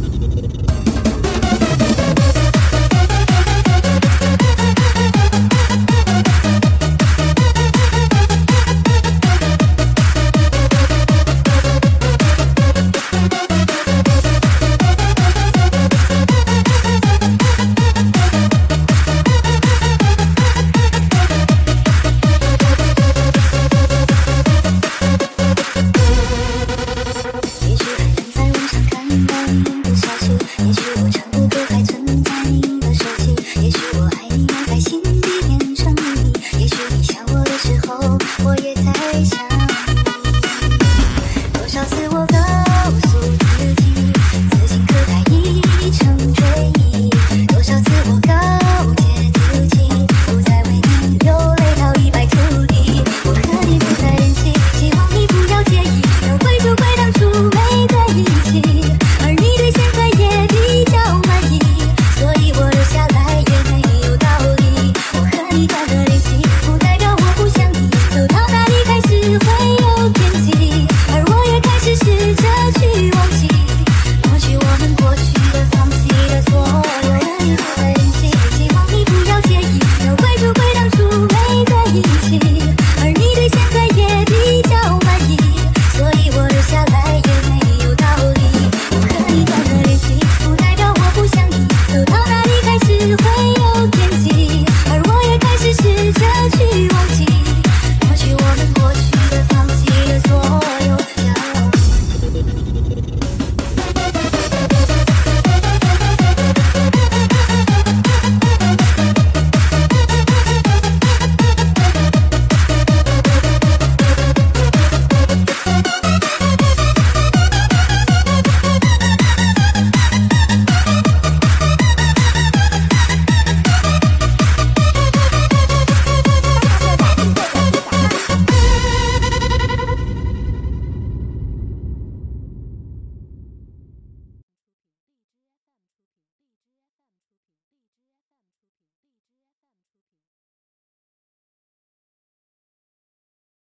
Gracias.